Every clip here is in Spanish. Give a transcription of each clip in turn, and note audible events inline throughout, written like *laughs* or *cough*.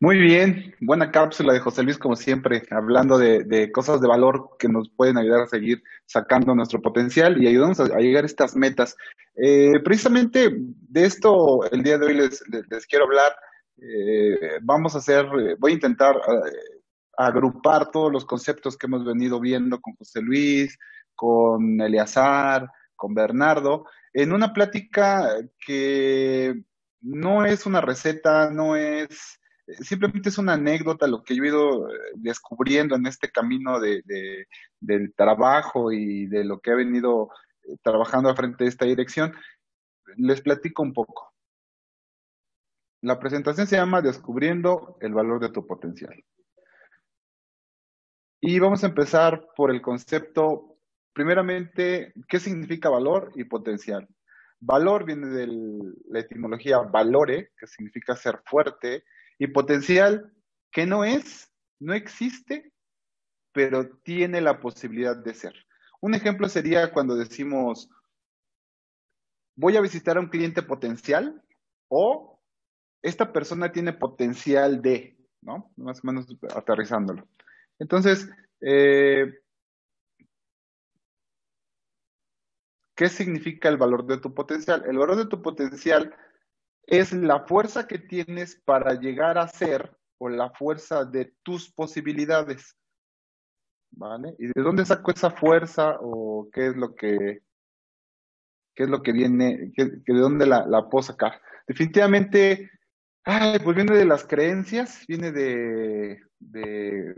Muy bien, buena cápsula de José Luis, como siempre, hablando de, cosas de valor que nos pueden ayudar a seguir sacando nuestro potencial y ayudamos a, llegar a estas metas. Eh, precisamente de esto el día de hoy les, quiero hablar. Eh, vamos a hacer, voy a intentar eh, agrupar todos los conceptos que hemos venido viendo con José Luis, con Eleazar, con Bernardo, en una plática que no es una receta, no es simplemente es una anécdota lo que yo he ido eh, descubriendo en este camino de, de, del trabajo y de lo que he venido eh, trabajando frente de esta dirección. Les platico un poco. La presentación se llama Descubriendo el valor de tu potencial. Y vamos a empezar por el concepto, primeramente, ¿qué significa valor y potencial? Valor viene de la etimología valore, que significa ser fuerte, y potencial que no es, no existe, pero tiene la posibilidad de ser. Un ejemplo sería cuando decimos, voy a visitar a un cliente potencial o esta persona tiene potencial de, ¿no? Más o menos aterrizándolo. Entonces, eh, ¿qué significa el valor de tu potencial? El valor de tu potencial es la fuerza que tienes para llegar a ser o la fuerza de tus posibilidades. ¿Vale? ¿Y de dónde saco esa fuerza o qué es lo que qué es lo que viene, qué, de dónde la, la puedo sacar? Definitivamente, ay, pues viene de las creencias, viene de, de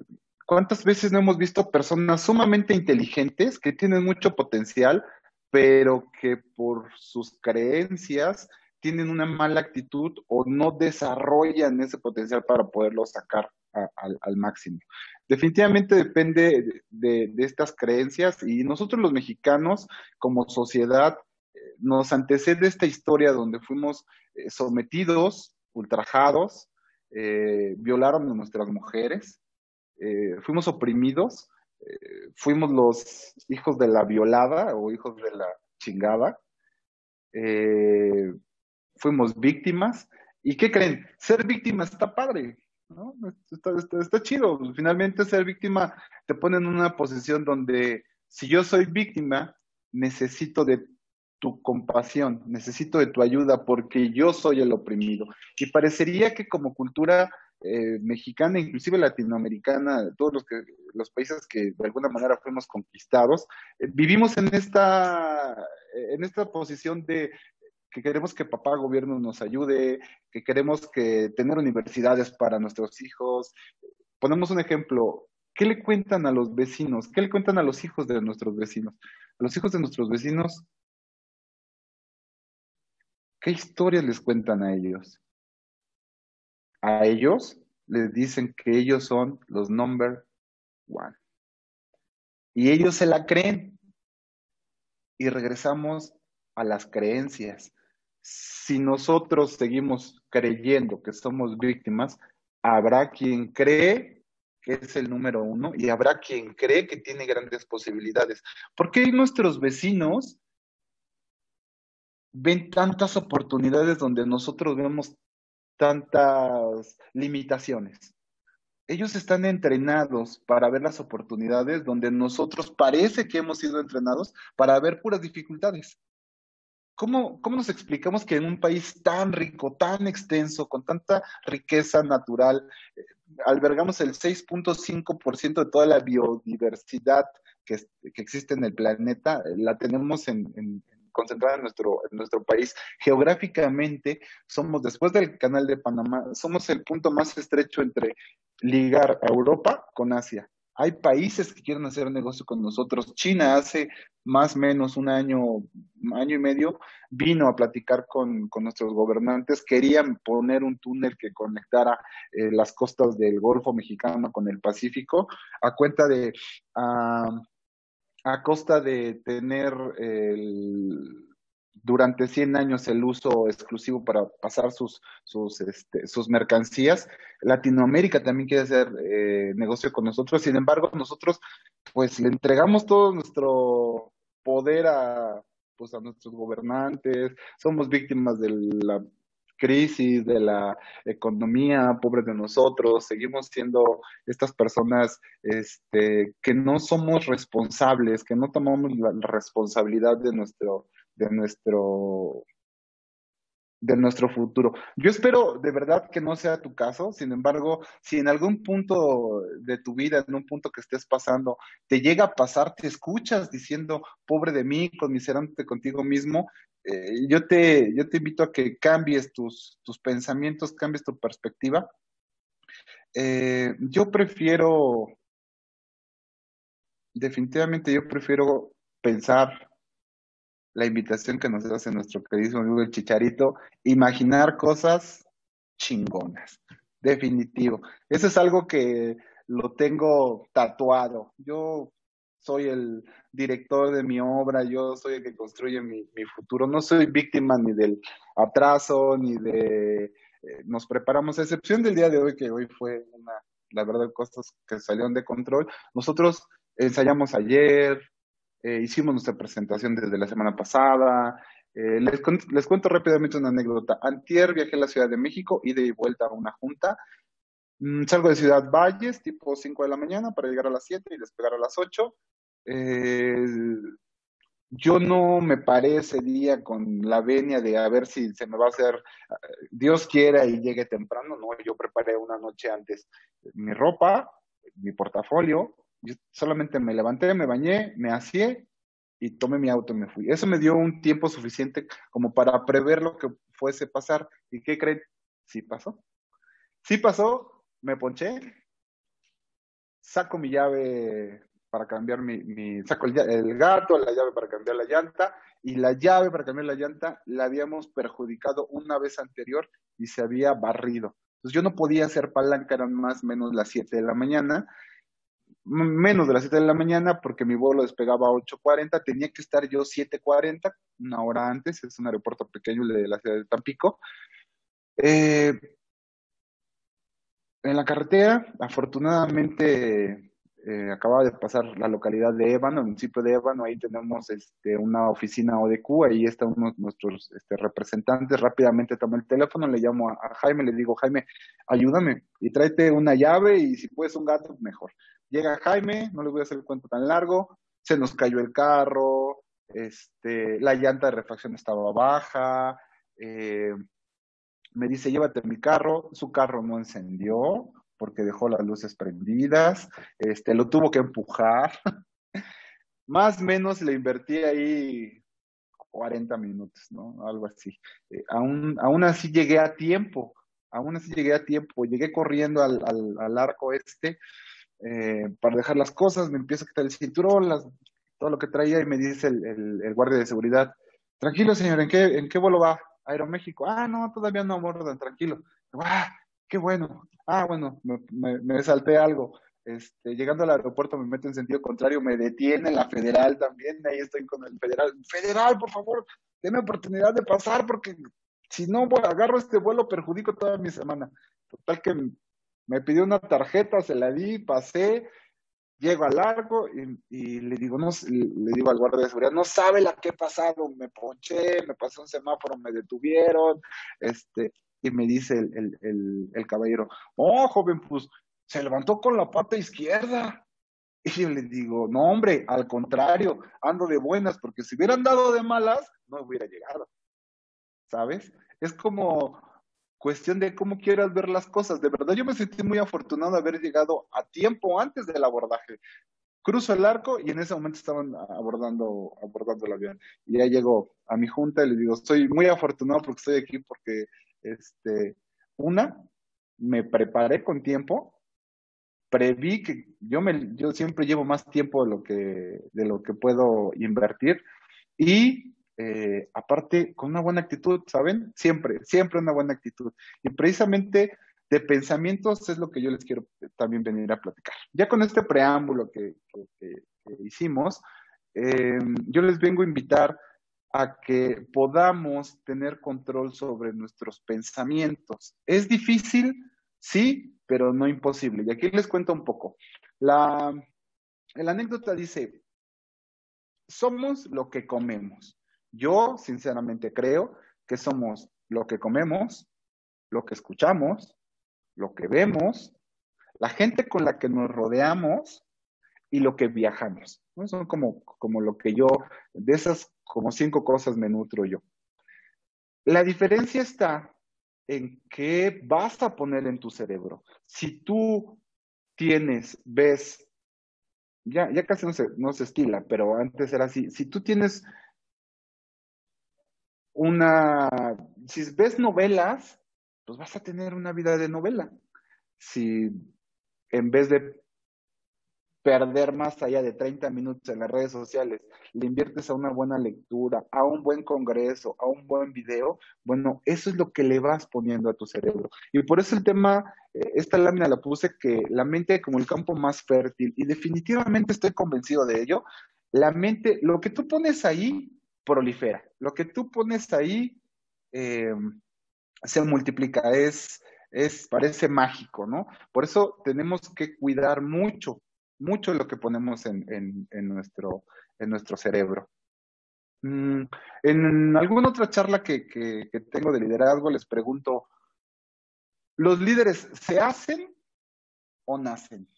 cuántas veces no hemos visto personas sumamente inteligentes que tienen mucho potencial, pero que por sus creencias tienen una mala actitud o no desarrollan ese potencial para poderlo sacar al máximo. Definitivamente depende de, estas creencias y nosotros los mexicanos como sociedad eh, nos antecede esta historia donde fuimos eh, sometidos, ultrajados, eh, violaron a nuestras mujeres, fuimos oprimidos, fuimos los hijos de la violada o hijos de la chingada. Eh, fuimos víctimas. ¿Y qué creen? Ser víctima está padre, ¿no? Está, chido. Finalmente ser víctima te pone en una posición donde si yo soy víctima, necesito de tu compasión, necesito de tu ayuda porque yo soy el oprimido. Y parecería que como cultura eh, mexicana, inclusive latinoamericana, todos los, que, los países que de alguna manera fuimos conquistados, eh, vivimos en esta, en esta posición de que queremos que papá gobierno nos ayude, que queremos que tener universidades para nuestros hijos. Ponemos un ejemplo, ¿qué le cuentan a los vecinos? ¿Qué le cuentan a los hijos de nuestros vecinos? A los hijos de nuestros vecinos, ¿qué historias les cuentan a ellos? A ellos les dicen que ellos son los number one. Y ellos se la creen. Y regresamos a las creencias si nosotros seguimos creyendo que somos víctimas, habrá quien cree que es el número uno y habrá quien cree que tiene grandes posibilidades. ¿Por qué nuestros vecinos ven tantas oportunidades donde nosotros vemos tantas limitaciones? Ellos están entrenados para ver las oportunidades donde nosotros parece que hemos sido entrenados para ver puras dificultades. ¿Cómo, ¿Cómo nos explicamos que en un país tan rico, tan extenso, con tanta riqueza natural, eh, albergamos el 6.5% de toda la biodiversidad que, que, existe en el planeta, la tenemos en, en, concentrada en nuestro, en nuestro país. Geográficamente, somos, después del canal de Panamá, somos el punto más estrecho entre ligar a Europa con Asia. Hay países que quieren hacer negocio con nosotros. China hace más o menos un año, año y medio, vino a platicar con, con nuestros gobernantes. Querían poner un túnel que conectara eh, las costas del Golfo Mexicano con el Pacífico a cuenta de, uh, a costa de tener el durante 100 años el uso exclusivo para pasar sus, sus, este, sus mercancías. Latinoamérica también quiere hacer eh, negocio con nosotros, sin embargo, nosotros pues le entregamos todo nuestro poder a, pues, a nuestros gobernantes, somos víctimas de la crisis de la economía, pobres de nosotros, seguimos siendo estas personas este, que no somos responsables, que no tomamos la responsabilidad de nuestro, de nuestro de nuestro futuro. Yo espero de verdad que no sea tu caso, sin embargo, si en algún punto de tu vida, en un punto que estés pasando, te llega a pasar, te escuchas diciendo, pobre de mí, conmiserándote contigo mismo, eh, yo, te, yo te invito a que cambies tus, tus pensamientos, cambies tu perspectiva. Eh, yo prefiero, definitivamente yo prefiero pensar la invitación que nos hace nuestro querido amigo el Chicharito, imaginar cosas chingonas, definitivo. Eso es algo que lo tengo tatuado. Yo soy el director de mi obra, yo soy el que construye mi, futuro. No soy víctima ni del atraso, ni de... Eh, nos preparamos, a excepción del día de hoy, que hoy fue una, la verdad, cosas que salieron de control. Nosotros ensayamos ayer, eh, hicimos nuestra presentación desde la semana pasada. Eh, les, les, cuento rápidamente una anécdota. Antier viajé a la Ciudad de México y de vuelta a una junta. Mm, salgo de Ciudad Valles, tipo 5 de la mañana, para llegar a las 7 y despegar a las 8. Eh, yo no me paré ese día con la venia de a ver si se me va a hacer, Dios quiera y llegue temprano, no, yo preparé una noche antes mi ropa, mi portafolio, yo solamente me levanté, me bañé, me hacía y tomé mi auto y me fui. Eso me dio un tiempo suficiente como para prever lo que fuese pasar. ¿Y qué creen? Sí pasó. Sí pasó, me ponché, saco mi llave para cambiar mi, saco el, el, gato, la llave para cambiar la llanta, y la llave para cambiar la llanta la habíamos perjudicado una vez anterior y se había barrido. Entonces yo no podía hacer palanca, eran más o menos las 7 de la mañana, menos de las 7 de la mañana porque mi vuelo despegaba a 8.40, tenía que estar yo 7.40, una hora antes, es un aeropuerto pequeño de la ciudad de Tampico. Eh, en la carretera, afortunadamente, eh, acababa de pasar la localidad de Ébano, el municipio de Ébano, ahí tenemos este, una oficina ODQ, ahí están uno nuestros este, representantes, rápidamente tomé el teléfono, le llamo a, a, Jaime, le digo, Jaime, ayúdame y tráete una llave y si puedes un gato, mejor. Llega Jaime, no les voy a hacer el cuento tan largo, se nos cayó el carro, este, la llanta de refacción estaba baja, eh, me dice, llévate mi carro, su carro no encendió porque dejó las luces prendidas, este, lo tuvo que empujar, *laughs* más o menos le invertí ahí 40 minutos, ¿no? Algo así. Eh, aún, aún así llegué a tiempo, aún así llegué a tiempo, llegué corriendo al, al, al arco este, eh, para dejar las cosas, me empiezo a quitar el cinturón, las, todo lo que traía y me dice el, guardia de seguridad, tranquilo señor, ¿en qué, ¿en qué vuelo va? Aeroméxico. Ah, no, todavía no abordan, tranquilo. Ah, qué bueno. Ah, bueno, me, me, salté algo. Este, llegando al aeropuerto me meto en sentido contrario, me detiene la federal también, ahí estoy con el federal. Federal, por favor, denme oportunidad de pasar porque si no agarro este vuelo perjudico toda mi semana. Total que me pidió una tarjeta, se la di, pasé, llego al largo y, le digo, no, le digo al guardia de seguridad, no sabe la que he pasado, me ponché, me pasó un semáforo, me detuvieron, este, y me dice el, el, el, caballero, oh, joven, pues se levantó con la pata izquierda. Y yo le digo, no, hombre, al contrario, ando de buenas, porque si hubieran dado de malas, no hubiera llegado. ¿Sabes? Es como, cuestión de cómo quieras ver las cosas. De verdad, yo me sentí muy afortunado de haber llegado a tiempo antes del abordaje. Cruzo el arco y en ese momento estaban abordando, abordando el avión. Y ya llego a mi junta y le digo, estoy muy afortunado porque estoy aquí porque, este, una, me preparé con tiempo, preví que yo me, yo siempre llevo más tiempo de lo que, de lo que puedo invertir y eh, aparte con una buena actitud, ¿saben? Siempre, siempre una buena actitud. Y precisamente de pensamientos es lo que yo les quiero también venir a platicar. Ya con este preámbulo que, hicimos, eh, yo les vengo a invitar a que podamos tener control sobre nuestros pensamientos. ¿Es difícil? Sí, pero no imposible. Y aquí les cuento un poco. La, la anécdota dice, somos lo que comemos. Yo, sinceramente, creo que somos lo que comemos, lo que escuchamos, lo que vemos, la gente con la que nos rodeamos y lo que viajamos. Son como, como lo que yo, de esas como cinco cosas me nutro yo. La diferencia está en qué vas a poner en tu cerebro. Si tú tienes, ves, ya, ya casi no se, no se estila, pero antes era así, si tú tienes una, si ves novelas, pues vas a tener una vida de novela. Si en vez de perder más allá de 30 minutos en las redes sociales, le inviertes a una buena lectura, a un buen congreso, a un buen video, bueno, eso es lo que le vas poniendo a tu cerebro. Y por eso el tema, eh, esta lámina la puse que la mente como el campo más fértil, y definitivamente estoy convencido de ello, la mente, lo que tú pones ahí, prolifera. Lo que tú pones ahí eh, se multiplica, es, es, parece mágico, ¿no? Por eso tenemos que cuidar mucho mucho lo que ponemos en, nuestro, en nuestro cerebro. Mm, en alguna otra charla que, tengo de liderazgo les pregunto, ¿los líderes se hacen o nacen?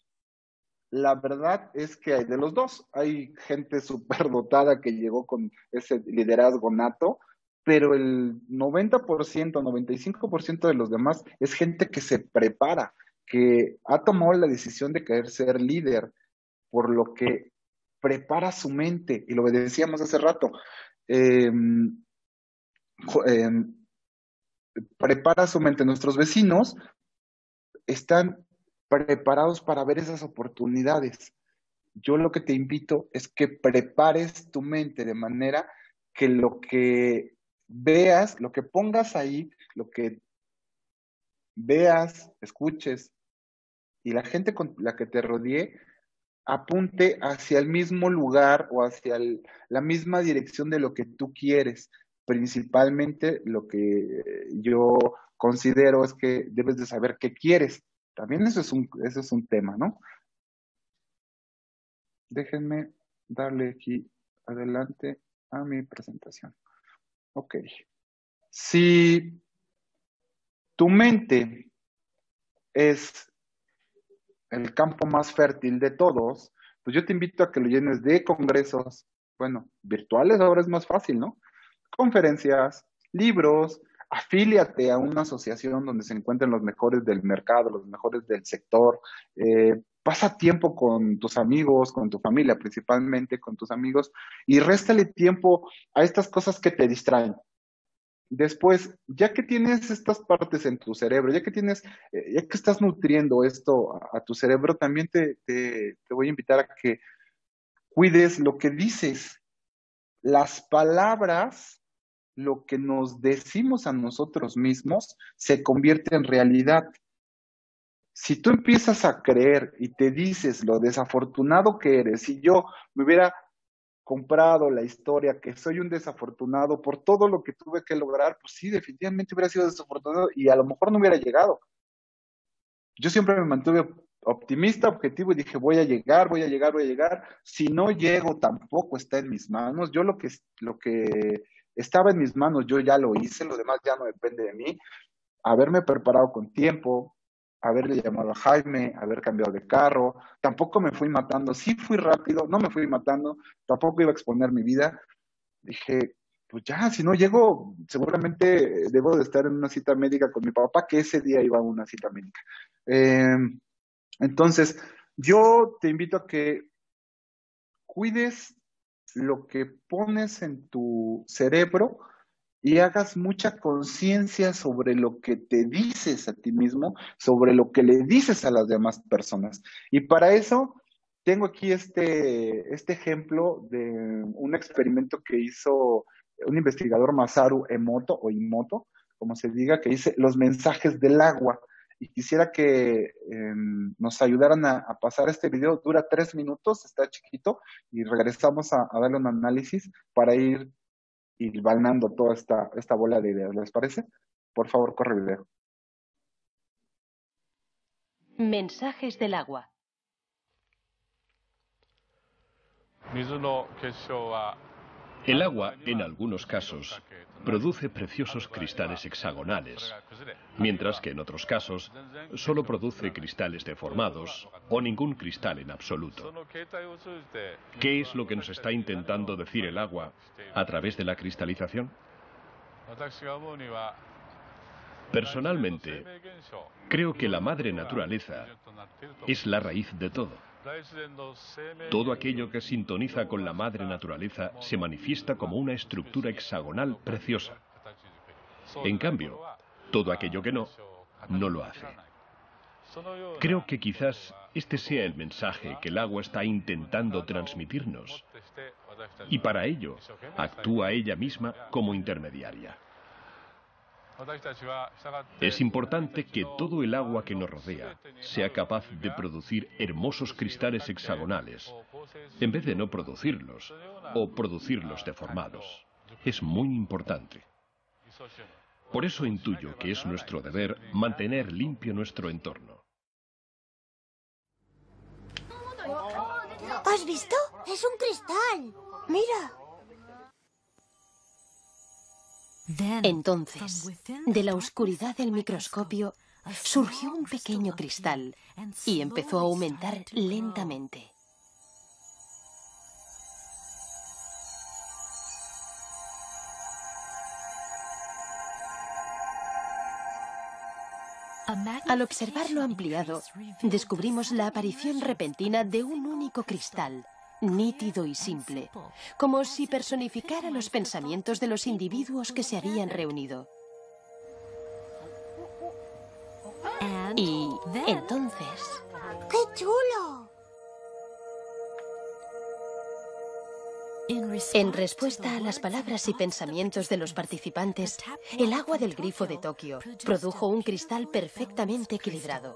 La verdad es que hay de los dos. Hay gente superdotada que llegó con ese liderazgo nato, pero el 90%, 95% de los demás es gente que se prepara, que ha tomado la decisión de querer ser líder, por lo que prepara su mente, y lo decíamos hace rato, em, em, prepara su mente. Nuestros vecinos están preparados para ver esas oportunidades. Yo lo que te invito es que prepares tu mente de manera que lo que veas, lo que pongas ahí, lo que veas, escuches, y la gente con la que te rodee apunte hacia el mismo lugar o hacia la misma dirección de lo que tú quieres. Principalmente lo que yo considero es que debes de saber qué quieres. También eso es un, es un tema, ¿no? Déjenme darle aquí adelante a mi presentación. Ok. Si tu mente es el campo más fértil de todos, pues yo te invito a que lo llenes de congresos, bueno, virtuales ahora es más fácil, ¿no? Conferencias, libros, afíliate a una asociación donde se encuentren los mejores del mercado, los mejores del sector, eh, pasa tiempo con tus amigos, con tu familia, principalmente con tus amigos, y réstale tiempo a estas cosas que te distraen. Después, ya que tienes estas partes en tu cerebro, ya que tienes, eh, ya que estás nutriendo esto a, tu cerebro, también te, te, voy a invitar a que cuides lo que dices. Las palabras, lo que nos decimos a nosotros mismos, se convierte en realidad. Si tú empiezas a creer y te dices lo desafortunado que eres, si yo me hubiera comprado la historia, que soy un desafortunado por todo lo que tuve que lograr, pues sí, definitivamente hubiera sido desafortunado y a lo mejor no hubiera llegado. Yo siempre me mantuve optimista, objetivo y dije, voy a llegar, voy a llegar, voy a llegar. Si no llego, tampoco está en mis manos. Yo lo que, lo que estaba en mis manos, yo ya lo hice, lo demás ya no depende de mí. Haberme preparado con tiempo, haberle llamado a Jaime, haber cambiado de carro, tampoco me fui matando, sí fui rápido, no me fui matando, tampoco iba a exponer mi vida. Dije, pues ya, si no llego, seguramente debo de estar en una cita médica con mi papá, que ese día iba a una cita médica. Em, entonces, yo te invito a que cuides lo que pones en tu cerebro, y hagas mucha conciencia sobre lo que te dices a ti mismo, sobre lo que le dices a las demás personas. Y para eso tengo aquí este, este ejemplo de un experimento que hizo un investigador Masaru Emoto o Imoto, como se diga, que dice los mensajes del agua. Y quisiera que em, nos ayudaran a, pasar este video. Dura tres minutos, está chiquito, y regresamos a, a darle un análisis para ir y balnando toda esta, esta bola de ideas. ¿Les parece? Por favor, corre video. Mensajes del agua. El agua, en algunos casos, produce preciosos cristales hexagonales, mientras que en otros casos solo produce cristales deformados o ningún cristal en absoluto. ¿Qué es lo que nos está intentando decir el agua a través de la cristalización? Personalmente, creo que la madre naturaleza es la raíz de todo. Todo aquello que sintoniza con la madre naturaleza se manifiesta como una estructura hexagonal preciosa. En cambio, todo aquello que no, no lo hace. Creo que quizás este sea el mensaje que el agua está intentando transmitirnos. Y para ello, actúa ella misma como intermediaria. Es importante que todo el agua que nos rodea sea capaz de producir hermosos cristales hexagonales, en vez de no producirlos o producirlos deformados. Es muy importante. Por eso intuyo que es nuestro deber mantener limpio nuestro entorno. ¿Has visto? Es un cristal. Mira. Entonces, de la oscuridad del microscopio, surgió un pequeño cristal y empezó a aumentar lentamente. Al observarlo ampliado, descubrimos la aparición repentina de un único cristal, nítido y simple, como si personificara los pensamientos de los individuos que se habían reunido. Y entonces... ¡Qué chulo! En respuesta a las palabras y pensamientos de los participantes, el agua del grifo de Tokio produjo un cristal perfectamente equilibrado.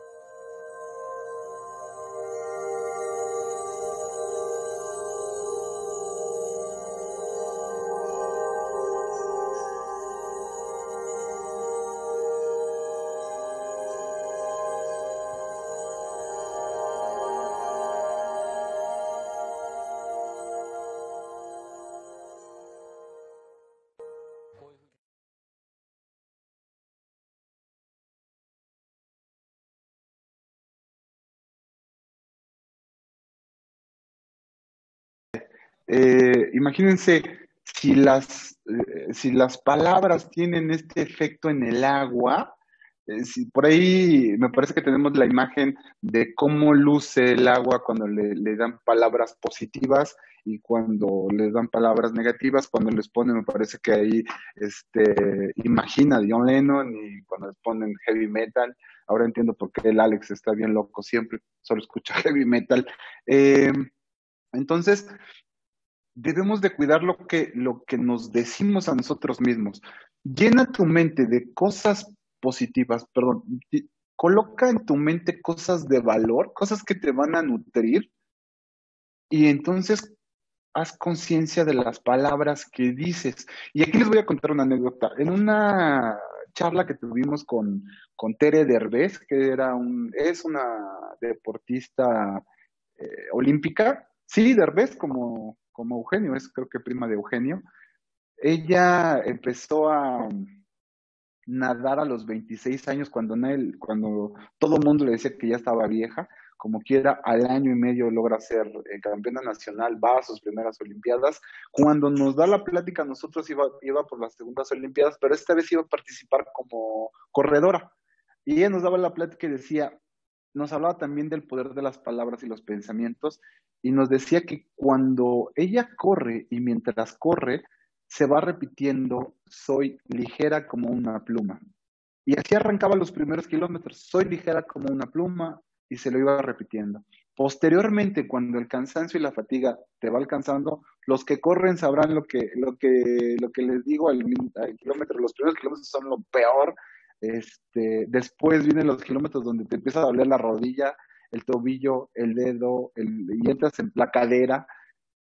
Eh, imagínense si las, eh, si las palabras tienen este efecto en el agua, eh, si por ahí me parece que tenemos la imagen de cómo luce el agua cuando le, dan palabras positivas y cuando les dan palabras negativas, cuando les ponen, me parece que ahí este, imagina John Lennon y cuando les ponen heavy metal, ahora entiendo por qué el Alex está bien loco siempre, solo escucha *laughs* heavy metal. entonces, debemos de cuidar lo que, lo que nos decimos a nosotros mismos. Llena tu mente de cosas positivas, perdón, coloca en tu mente cosas de valor, cosas que te van a nutrir y entonces haz conciencia de las palabras que dices. Y aquí les voy a contar una anécdota. En una charla que tuvimos con, con Tere Derbez, que era un, es una deportista eh, olímpica, sí, Derbez, como, como Eugenio, es creo que prima de Eugenio, ella empezó a nadar a los 26 años cuando, él, cuando todo el mundo le decía que ya estaba vieja, como quiera, al año y medio logra ser eh, campeona nacional, va a sus primeras Olimpiadas. Cuando nos da la plática, nosotros iba, iba por las segundas Olimpiadas, pero esta vez iba a participar como corredora. Y ella nos daba la plática y decía, nos hablaba también del poder de las palabras y los pensamientos y nos decía que cuando ella corre y mientras corre, se va repitiendo, soy ligera como una pluma. Y así arrancaba los primeros kilómetros, soy ligera como una pluma, y se lo iba repitiendo. Posteriormente, cuando el cansancio y la fatiga te va alcanzando, los que corren sabrán lo que, lo que, lo que les digo al, al kilómetro. Los primeros kilómetros son lo peor. Este, después vienen los kilómetros donde te empieza a doler la rodilla, el tobillo, el dedo, y entras en la cadera.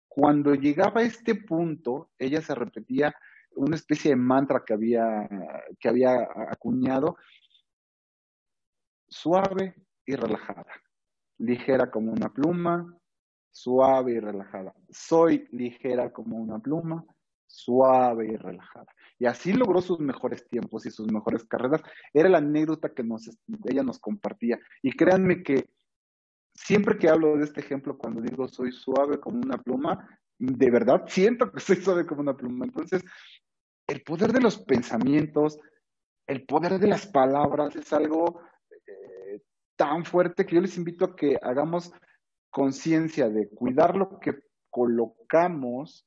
Cuando llegaba a este punto, ella se repetía una especie de mantra que había, que había acuñado, suave y relajada, ligera como una pluma, suave y relajada. Soy ligera como una pluma, suave y relajada. Y así logró sus mejores tiempos y sus mejores carreras. Era la anécdota que nos, ella nos compartía. Y créanme que siempre que hablo de este ejemplo, cuando digo soy suave como una pluma, de verdad siento que soy suave como una pluma. Entonces, el poder de los pensamientos, el poder de las palabras es algo eh, tan fuerte que yo les invito a que hagamos conciencia de cuidar lo que colocamos,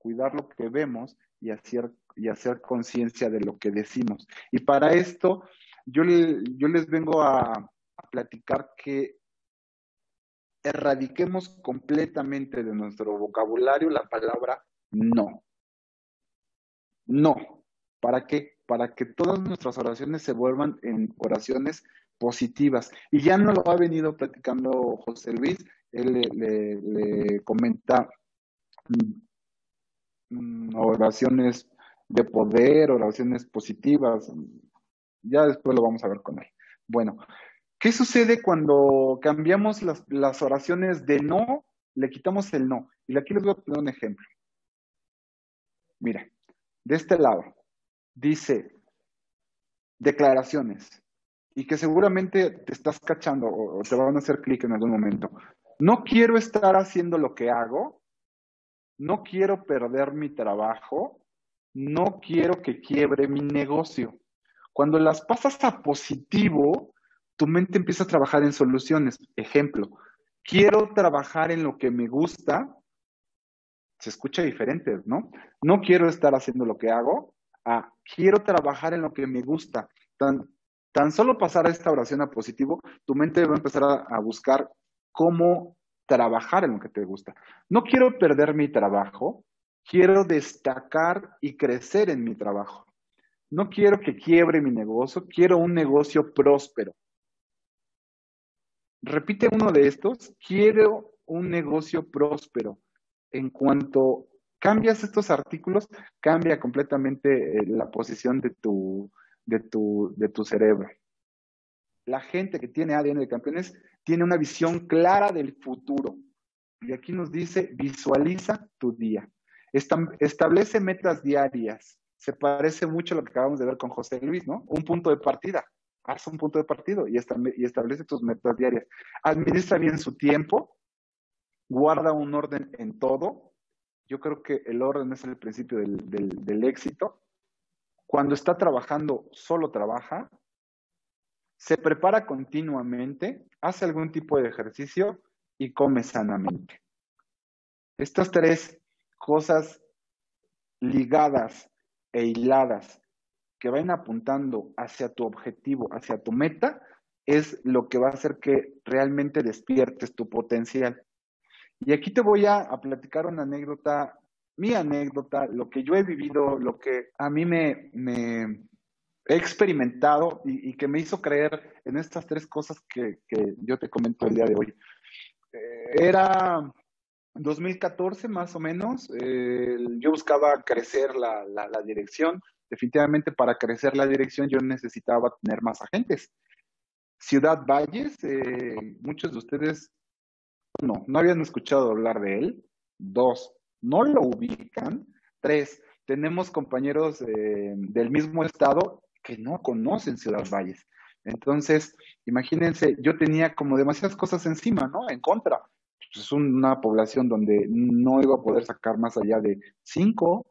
cuidar lo que vemos y hacer, y hacer conciencia de lo que decimos. Y para esto, yo, yo les vengo a, platicar que erradiquemos completamente de nuestro vocabulario la palabra no. No. ¿Para qué? Para que todas nuestras oraciones se vuelvan en oraciones positivas. Y ya no lo ha venido platicando José Luis, él le, comenta oraciones de poder, oraciones positivas. Ya después lo vamos a ver con él. Bueno, ¿qué sucede cuando cambiamos las, las oraciones de no, le quitamos el no? Y aquí les voy a poner un ejemplo. Mira, de este lado, dice declaraciones y que seguramente te estás cachando o, te van a hacer clic en algún momento. No quiero estar haciendo lo que hago, no quiero perder mi trabajo, no quiero que quiebre mi negocio. Cuando las pasas a positivo, tu mente empieza a trabajar en soluciones. Ejemplo, quiero trabajar en lo que me gusta, se escucha diferente, ¿no? No quiero estar haciendo lo que hago, a quiero trabajar en lo que me gusta. Tan, tan solo pasar a esta oración a positivo, tu mente va a empezar a buscar cómo trabajar en lo que te gusta. No quiero perder mi trabajo, quiero destacar y crecer en mi trabajo. No quiero que quiebre mi negocio, quiero un negocio próspero. Repite uno de estos, quiero un negocio próspero en cuanto cambias estos artículos, cambia completamente eh, la posición de tu, de tu, de tu cerebro. La gente que tiene ADN de campeones tiene una visión clara del futuro. Y aquí nos dice, visualiza tu día. Establece metas diarias. Se parece mucho a lo que acabamos de ver con José Luis, ¿no? Un punto de partida. Haz un punto de partido y establece tus metas diarias. Administra bien su tiempo, guarda un orden en todo. Yo creo que el orden es el principio del, éxito. Cuando está trabajando, solo trabaja. Se prepara continuamente, hace algún tipo de ejercicio y come sanamente. Estas tres cosas ligadas e hiladas que vayan apuntando hacia tu objetivo, hacia tu meta, es lo que va a hacer que realmente despiertes tu potencial. Y aquí te voy a, platicar una anécdota, mi anécdota, lo que yo he vivido, lo que a mí me, he experimentado y, que me hizo creer en estas tres cosas que, yo te comento el día de hoy. Eh, era 2014 más o menos, yo buscaba crecer la, dirección. Definitivamente para crecer la dirección yo necesitaba tener más agentes. Ciudad Valles, eh, muchos de ustedes uno, no habían escuchado hablar de él. Dos, no lo ubican. Tres, tenemos compañeros eh, del mismo estado que no conocen Ciudad Valles. Entonces, imagínense, yo tenía como demasiadas cosas encima, ¿no? En contra. Es una población donde no iba a poder sacar más allá de cinco,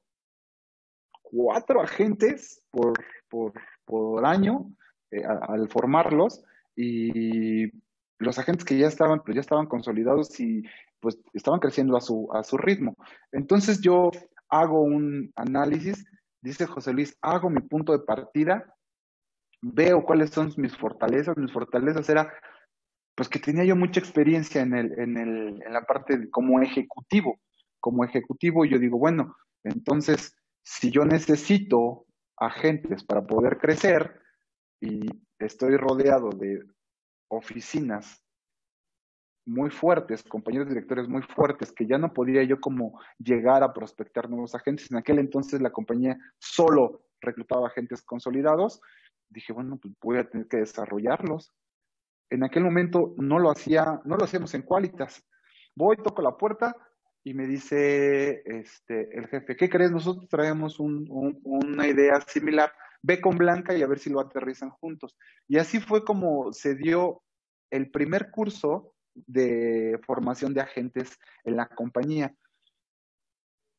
cuatro agentes por, por, por año eh, al formarlos y los agentes que ya estaban, pues ya estaban consolidados y pues estaban creciendo a su, a su ritmo. Entonces yo hago un análisis, dice José Luis, hago mi punto de partida, veo cuáles son mis fortalezas. Mis fortalezas era, pues que tenía yo mucha experiencia en, el, en, el, en la parte como ejecutivo. Como ejecutivo yo digo, bueno, entonces si yo necesito agentes para poder crecer y estoy rodeado de oficinas muy fuertes, compañeros directores muy fuertes, que ya no podía yo como llegar a prospectar nuevos agentes. En aquel entonces la compañía solo reclutaba agentes consolidados. Dije, bueno, pues voy a tener que desarrollarlos. En aquel momento no lo hacía, no lo hacíamos en Qualitas. Voy, toco la puerta y me dice este, el jefe, ¿qué crees? Nosotros traemos una idea similar, ve con Blanca y a ver si lo aterrizan juntos. Y así fue como se dio el primer curso de formación de agentes en la compañía.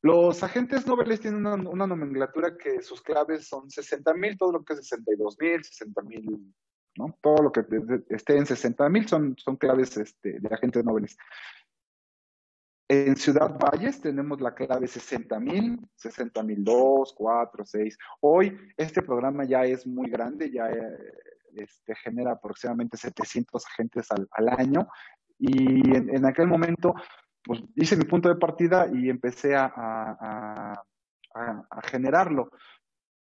Los agentes nobles tienen una, nomenclatura que sus claves son 60 mil, todo lo que es 62 mil, 60 mil, ¿no? Todo lo que esté en 60 mil son, claves este, de agentes nobles. En Ciudad Valles tenemos la clave 60 mil, 60 mil 2, 4, 6. Hoy este programa ya es muy grande, ya este, genera aproximadamente 700 agentes al año. Y en, aquel momento pues hice mi punto de partida y empecé a, a, a, generarlo.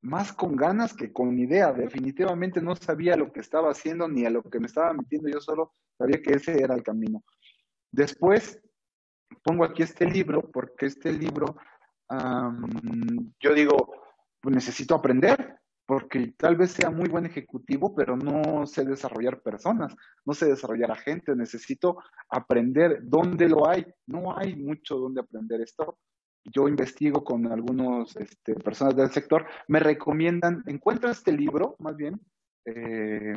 Más con ganas que con idea. Definitivamente no sabía lo que estaba haciendo ni a lo que me estaba metiendo. Yo solo sabía que ese era el camino. Después pongo aquí este libro porque este libro, yo digo, pues necesito aprender porque tal vez sea muy buen ejecutivo, pero no sé desarrollar personas, no sé desarrollar a gente, necesito aprender dónde lo hay. No hay mucho donde aprender esto. Yo investigo con algunas este, personas del sector, me recomiendan, encuentro este libro, más bien, eh,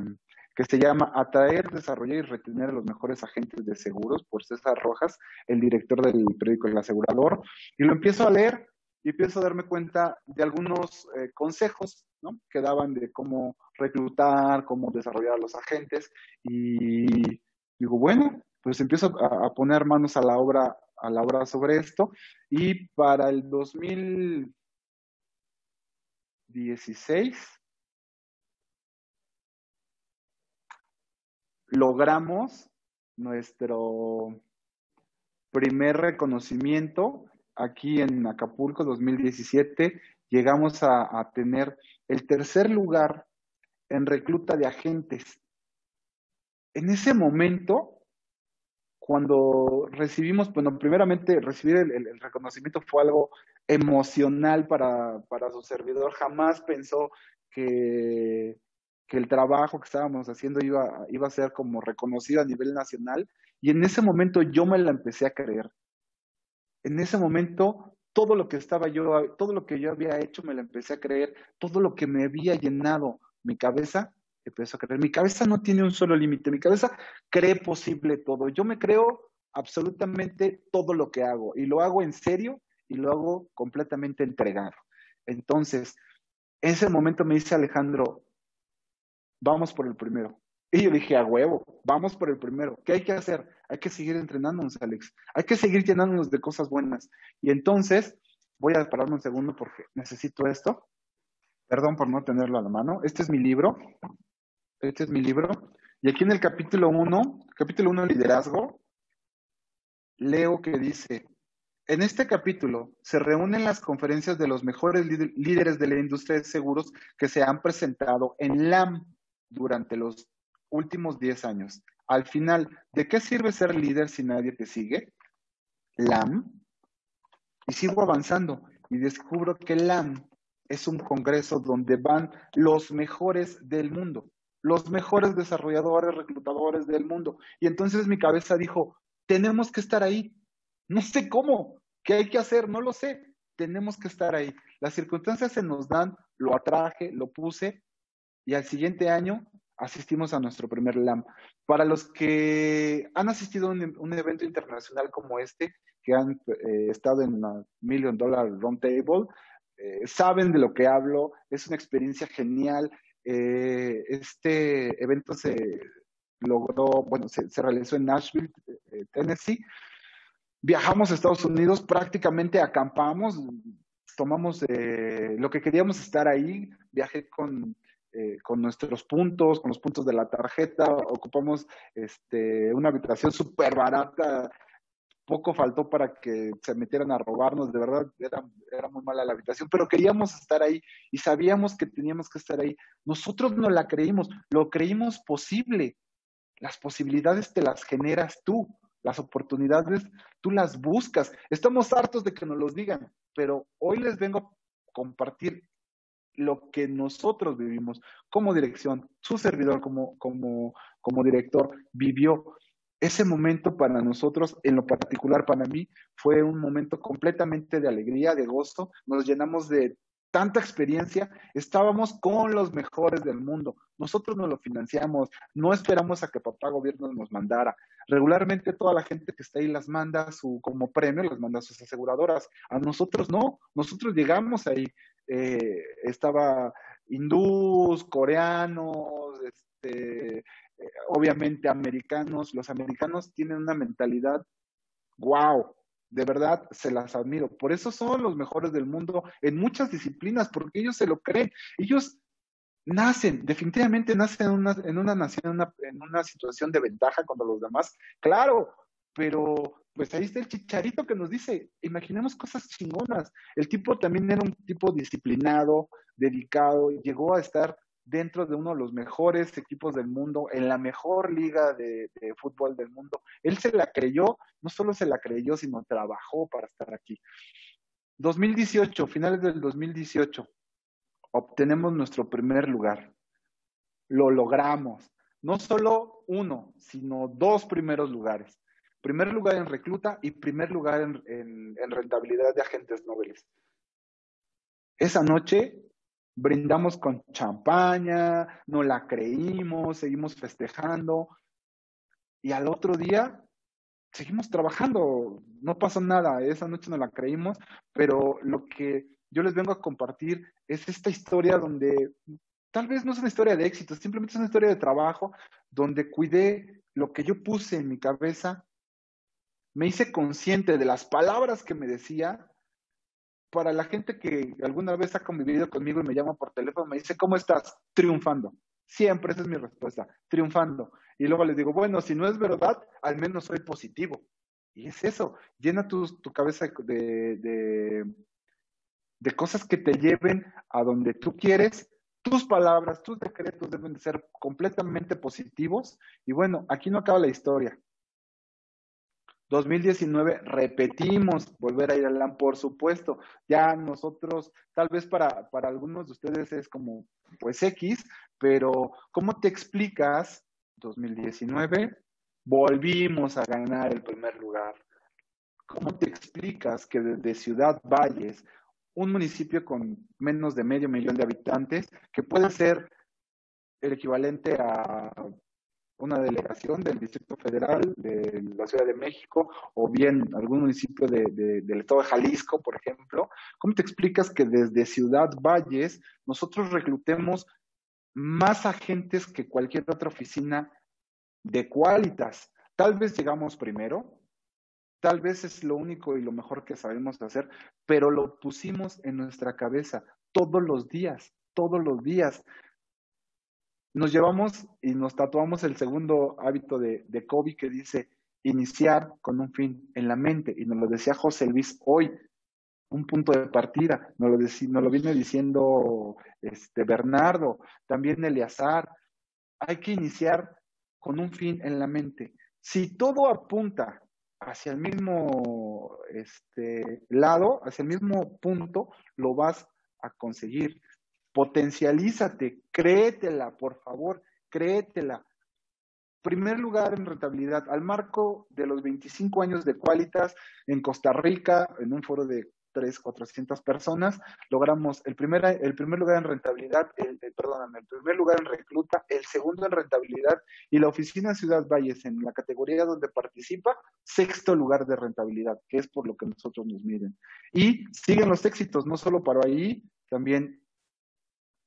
que se llama Atraer, Desarrollar y Retener a los mejores agentes de seguros por César Rojas, el director del periódico El Asegurador, y lo empiezo a leer y empiezo a darme cuenta de algunos eh, consejos ¿no? que daban de cómo reclutar, cómo desarrollar a los agentes. Y digo, bueno, pues empiezo a, poner manos a la obra a la obra sobre esto. Y para el 2016 logramos nuestro primer reconocimiento aquí en Acapulco 2017 llegamos a, tener el tercer lugar en recluta de agentes. En ese momento, cuando recibimos, bueno, primeramente recibir el, reconocimiento fue algo emocional para, para, su servidor. Jamás pensó que, que, el trabajo que estábamos haciendo iba, iba a ser como reconocido a nivel nacional. Y en ese momento yo me la empecé a creer en ese momento todo lo que estaba yo, todo lo que yo había hecho me lo empecé a creer, todo lo que me había llenado mi cabeza, empezó a creer. Mi cabeza no tiene un solo límite, mi cabeza cree posible todo. Yo me creo absolutamente todo lo que hago y lo hago en serio y lo hago completamente entregado. Entonces, en ese momento me dice Alejandro, vamos por el primero. Y yo dije, a huevo, vamos por el primero. ¿Qué hay que hacer? Hay que seguir entrenándonos, Alex. Hay que seguir llenándonos de cosas buenas. Y entonces, voy a pararme un segundo porque necesito esto. Perdón por no tenerlo a la mano. Este es mi libro. Este es mi libro. Y aquí en el capítulo 1, capítulo 1, liderazgo, leo que dice, en este capítulo se reúnen las conferencias de los mejores líderes de la industria de seguros que se han presentado en LAM durante los últimos 10 años. Al final, ¿de qué sirve ser líder si nadie te sigue? LAM. Y sigo avanzando y descubro que LAM es un congreso donde van los mejores del mundo, los mejores desarrolladores, reclutadores del mundo. Y entonces mi cabeza dijo, tenemos que estar ahí. No sé cómo, qué hay que hacer, no lo sé. Tenemos que estar ahí. Las circunstancias se nos dan, lo atraje, lo puse y al siguiente año asistimos a nuestro primer LAM. Para los que han asistido a un, evento internacional como este, que han eh, estado en la Million Dollar Roundtable, eh, saben de lo que hablo, es una experiencia genial. Eh, este evento se logró, bueno, se, realizó en Nashville, Tennessee. Viajamos a Estados Unidos, prácticamente acampamos, tomamos lo que queríamos estar ahí. Viajé con eh, con nuestros puntos, con los puntos de la tarjeta, ocupamos este, una habitación súper barata, poco faltó para que se metieran a robarnos, de verdad era, muy mala la habitación, pero queríamos estar ahí y sabíamos que teníamos que estar ahí. Nosotros no la creímos, lo creímos posible. Las posibilidades te las generas tú, las oportunidades tú las buscas. Estamos hartos de que nos los digan, pero hoy les vengo a compartir lo que nosotros vivimos como dirección, su servidor como, como, como director vivió. ese momento para nosotros, en lo particular para mí, fue un momento completamente de alegría, de gozo. Nos llenamos de tanta experiencia, estábamos con los mejores del mundo. Nosotros no lo financiamos, no esperamos a que papá gobierno nos mandara. Regularmente toda la gente que está ahí las manda su, como premio, las manda sus aseguradoras. A nosotros no, nosotros llegamos ahí. Eh, estaba hindús, coreanos, este, eh, obviamente americanos. Los americanos tienen una mentalidad, wow, de verdad se las admiro. Por eso son los mejores del mundo en muchas disciplinas, porque ellos se lo creen. Ellos nacen, definitivamente nacen en una, en una nación, en una, en una situación de ventaja contra los demás. Claro, pero pues ahí está el chicharito que nos dice, imaginemos cosas chingonas. El tipo también era un tipo disciplinado, dedicado, llegó a estar dentro de uno de los mejores equipos del mundo, en la mejor liga de, fútbol del mundo. Él se la creyó, no solo se la creyó, sino trabajó para estar aquí. 2018, finales del 2018, obtenemos nuestro primer lugar. Lo logramos. No solo uno, sino dos primeros lugares. Primer lugar en recluta y primer lugar en, en rentabilidad de agentes nobles. Esa noche brindamos con champaña, no la creímos, seguimos festejando y al otro día seguimos trabajando, no pasó nada, esa noche no la creímos, pero lo que yo les vengo a compartir es esta historia donde tal vez no es una historia de éxito, simplemente es una historia de trabajo donde cuidé lo que yo puse en mi cabeza, me hice consciente de las palabras que me decía para la gente que alguna vez ha convivido conmigo y me llama por teléfono, me dice, ¿cómo estás? Triunfando. Siempre esa es mi respuesta, triunfando. Y luego les digo, bueno, si no es verdad, al menos soy positivo. Y es eso, llena tu, tu cabeza de, de, de cosas que te lleven a donde tú quieres. Tus palabras, tus decretos deben de ser completamente positivos. Y bueno, aquí no acaba la historia. 2019 repetimos volver a ir al LAN, por supuesto. Ya nosotros, tal vez para, para algunos de ustedes es como, pues X, pero ¿cómo te explicas 2019? Volvimos a ganar el primer lugar. ¿Cómo te explicas que desde Ciudad Valles, un municipio con menos de medio millón de habitantes, que puede ser el equivalente a una delegación del Distrito Federal de la Ciudad de México o bien algún municipio de, del estado de Jalisco, por ejemplo, ¿cómo te explicas que desde Ciudad Valles nosotros reclutemos más agentes que cualquier otra oficina de Qualitas? Tal vez llegamos primero, tal vez es lo único y lo mejor que sabemos hacer, pero lo pusimos en nuestra cabeza todos los días, todos los días nos llevamos y nos tatuamos el segundo hábito de, de Kobe que dice iniciar con un fin en la mente. Y nos lo decía José Luis hoy, un punto de partida. Nos lo, nos lo viene diciendo este Bernardo, también Eleazar. Hay que iniciar con un fin en la mente. Si todo apunta hacia el mismo este, lado, hacia el mismo punto, lo vas a conseguir potencialízate, créetela, por favor, créetela. Primer lugar en rentabilidad, al marco de los 25 años de Qualitas en Costa Rica, en un foro de 3, 400 personas, logramos el primer, el primer lugar en rentabilidad, el, perdóname, el primer lugar en recluta, el segundo en rentabilidad y la oficina Ciudad Valles en la categoría donde participa, sexto lugar de rentabilidad, que es por lo que nosotros nos miden. Y siguen los éxitos, no solo para ahí, también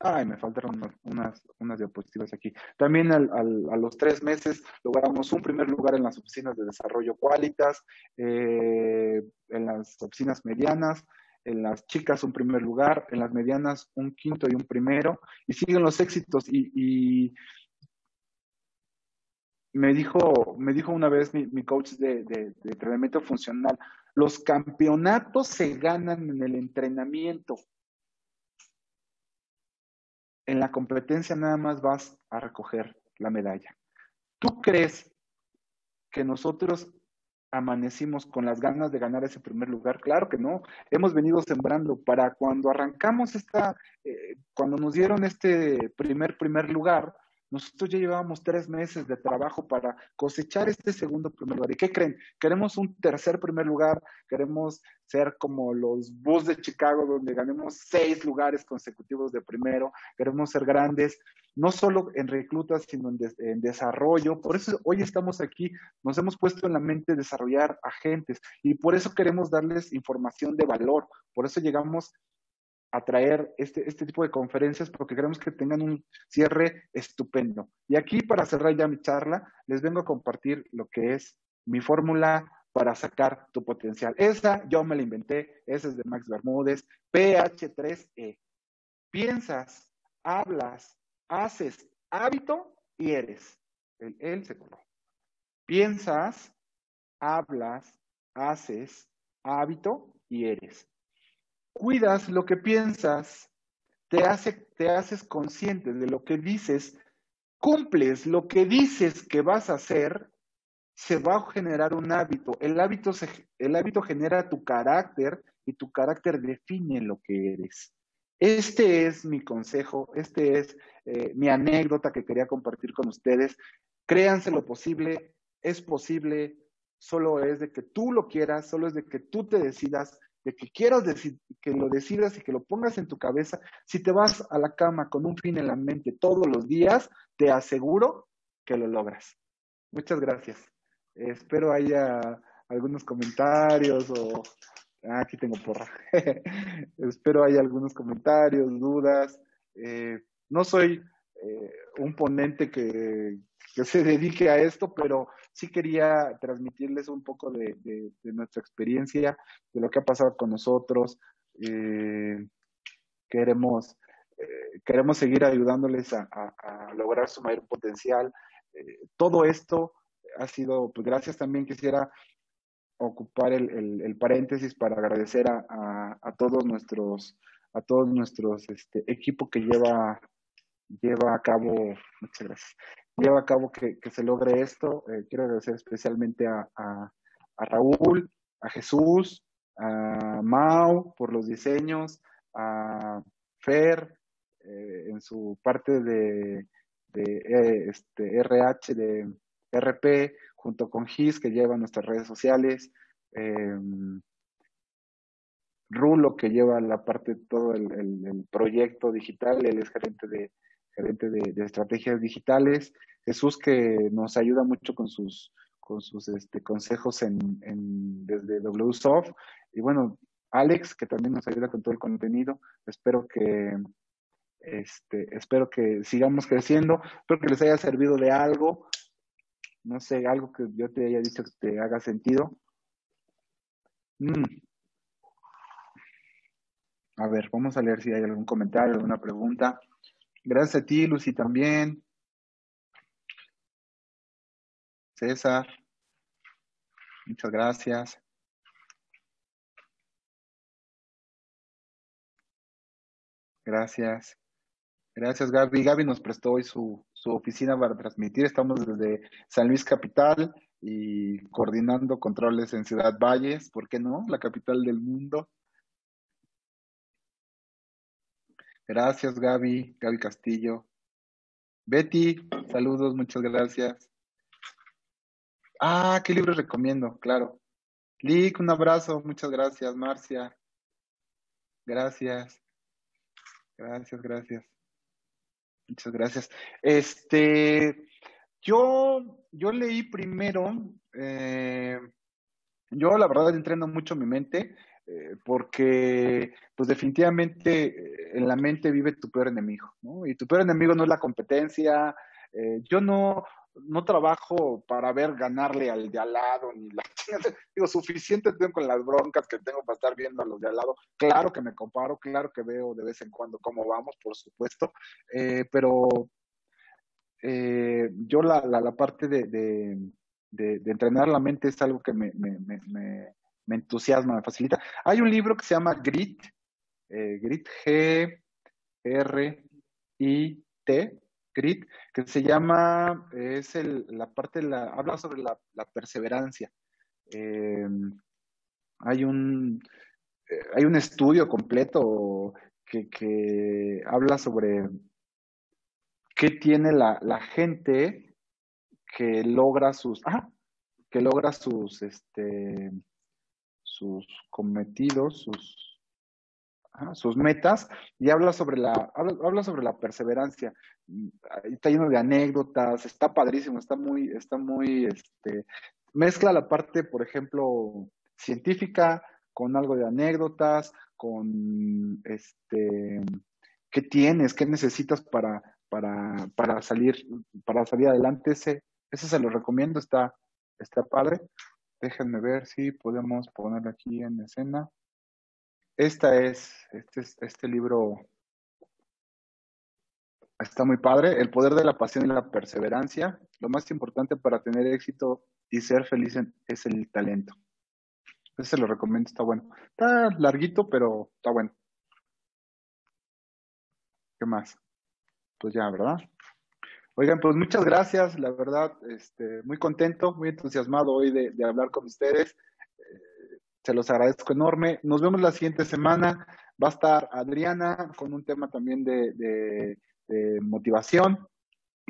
Ay, me faltaron unas, unas diapositivas aquí. También al, a los tres meses logramos un primer lugar en las oficinas de desarrollo Qualitas, eh, en las oficinas medianas, en las chicas un primer lugar, en las medianas un quinto y un primero, y siguen los éxitos. Y, me dijo, me dijo una vez mi, mi coach de, de entrenamiento funcional, los campeonatos se ganan en el entrenamiento en la competencia nada más vas a recoger la medalla. ¿Tú crees que nosotros amanecimos con las ganas de ganar ese primer lugar? Claro que no. Hemos venido sembrando para cuando arrancamos esta, eh, cuando nos dieron este primer, primer lugar, Nosotros ya llevábamos tres meses de trabajo para cosechar este segundo primer lugar. ¿Y qué creen? Queremos un tercer primer lugar, queremos ser como los Bulls de Chicago, donde ganemos seis lugares consecutivos de primero, queremos ser grandes, no solo en reclutas, sino en, en desarrollo. Por eso hoy estamos aquí, nos hemos puesto en la mente desarrollar agentes y por eso queremos darles información de valor. Por eso llegamos a traer este, este tipo de conferencias porque queremos que tengan un cierre estupendo. Y aquí, para cerrar ya mi charla, les vengo a compartir lo que es mi fórmula para sacar tu potencial. Esa yo me la inventé, esa es de Max Bermúdez, PH3E. Piensas, hablas, haces hábito y eres. El él se coló. Piensas, hablas, haces hábito y eres cuidas lo que piensas, te, hace, te haces consciente de lo que dices, cumples lo que dices que vas a hacer, se va a generar un hábito. El hábito, se, el hábito genera tu carácter y tu carácter define lo que eres. Este es mi consejo, este es eh, mi anécdota que quería compartir con ustedes. Créanse lo posible, es posible, solo es de que tú lo quieras, solo es de que tú te decidas de que quieras decir, que lo decidas y que lo pongas en tu cabeza, si te vas a la cama con un fin en la mente todos los días, te aseguro que lo logras. Muchas gracias. espero haya algunos comentarios o... Ah, aquí tengo porra. *laughs* espero haya algunos comentarios, dudas. Eh, no soy eh, un ponente que, que se *laughs* dedique a esto, pero sí quería transmitirles un poco de, nuestra experiencia, de lo que ha pasado con nosotros. Eh, queremos, eh, queremos seguir ayudándoles a, lograr su mayor potencial. Eh, todo esto ha sido, pues gracias también quisiera ocupar el, paréntesis para agradecer a, todos nuestros a todos nuestros este, equipo que lleva lleva a cabo muchas gracias lleva a cabo que, se logre esto. Eh, quiero agradecer especialmente a, Raúl, a Jesús, a Mau por los diseños, a Fer eh, en su parte de, eh, este, RH, de RP, junto con GIS que lleva nuestras redes sociales. Rulo, que lleva la parte de todo el, proyecto digital, él es gerente de, gerente de, estrategias digitales, Jesús que nos ayuda mucho con sus, con sus este, consejos en, en, desde WSoft, y bueno, Alex que también nos ayuda con todo el contenido, espero que este, espero que sigamos creciendo, espero que les haya servido de algo, no sé, algo que yo te haya dicho que te haga sentido. Mm. A ver, vamos a leer si hay algún comentario, alguna pregunta. Gracias a ti, Lucy, también. César, muchas gracias. Gracias. Gracias, Gaby. Gaby nos prestó hoy su, su oficina para transmitir. Estamos desde San Luis Capital y coordinando controles en Ciudad Valles, ¿por qué no? La capital del mundo. Gracias, Gaby, Gaby Castillo. Betty, saludos, muchas gracias. Ah, ¿qué libro recomiendo? Claro. Lick, un abrazo, muchas gracias, Marcia. Gracias. Gracias, gracias. Muchas gracias. Este, yo, yo leí primero, eh, yo la verdad entreno mucho mi mente. Eh, porque pues definitivamente eh, en la mente vive tu peor enemigo, ¿no? Y tu peor enemigo no es la competencia. Eh, yo no, no trabajo para ver ganarle al de al lado, ni la *laughs* digo, suficiente tengo con las broncas que tengo para estar viendo a los de al lado. Claro que me comparo, claro que veo de vez en cuando cómo vamos, por supuesto, pero yo la, la, parte de, de, entrenar la mente es algo que me me entusiasma, me facilita. Hay un libro que se llama Grit, eh, Grit G R I T, Grit, que se llama, es el, la parte de la, habla sobre la, perseverancia. Eh, hay un eh, hay un estudio completo que, que habla sobre ¿qué tiene la, la gente que logra sus, ah, que logra sus, este, sus cometidos, sus, sus metas, y habla sobre la, habla, sobre la perseverancia. Está lleno de anécdotas, está padrísimo, está muy, está muy, este, mezcla la parte, por ejemplo, científica con algo de anécdotas, con este, qué tienes, qué necesitas para, para, para salir, para salir adelante. Ese, ese se lo recomiendo, está, está padre. Déjenme ver si podemos ponerlo aquí en escena. Esta es, este, este libro está muy padre. El poder de la pasión y la perseverancia. Lo más importante para tener éxito y ser feliz es el talento. Ese se lo recomiendo, está bueno. Está larguito, pero está bueno. ¿Qué más? Pues ya, ¿verdad? Oigan, pues muchas gracias, la verdad, este, muy contento, muy entusiasmado hoy de, hablar con ustedes. Eh, se los agradezco enorme. Nos vemos la siguiente semana. Va a estar Adriana con un tema también de, motivación.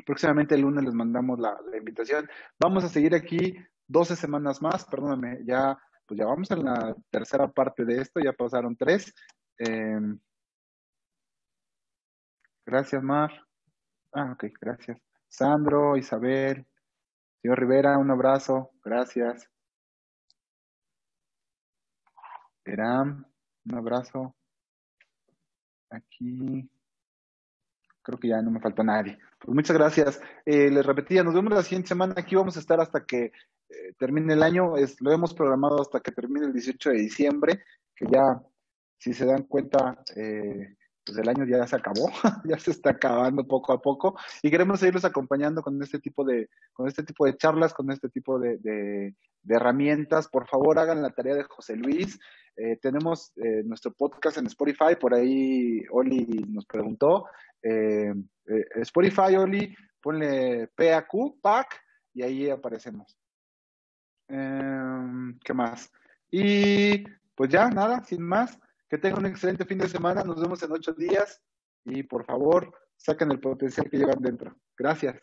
Próximamente el lunes les mandamos la, invitación. Vamos a seguir aquí 12 semanas más, perdóname, ya, pues ya vamos en la tercera parte de esto, ya pasaron tres. Em, gracias, Mar. Ah, ok, gracias. Sandro, Isabel, señor Rivera, un abrazo, gracias. Eram, un abrazo. Aquí, creo que ya no me falta nadie. Pues muchas gracias. Eh, les repetía, nos vemos la siguiente semana. Aquí vamos a estar hasta que eh, termine el año. Es, lo hemos programado hasta que termine el 18 de diciembre, que ya, si se dan cuenta, eh, pues el año ya se acabó, *laughs* ya se está acabando poco a poco y queremos seguirlos acompañando con este tipo de, con este tipo de charlas, con este tipo de, de, herramientas. Por favor, hagan la tarea de José Luis. Eh, tenemos eh, nuestro podcast en Spotify, por ahí Oli nos preguntó. Eh, Spotify, Oli, ponle PAQ, PAC, y ahí aparecemos. Em, ¿Qué más? Y pues ya, nada, sin más. Que tengan un excelente fin de semana. Nos vemos en ocho días. Y por favor, saquen el potencial que llevan dentro. Gracias.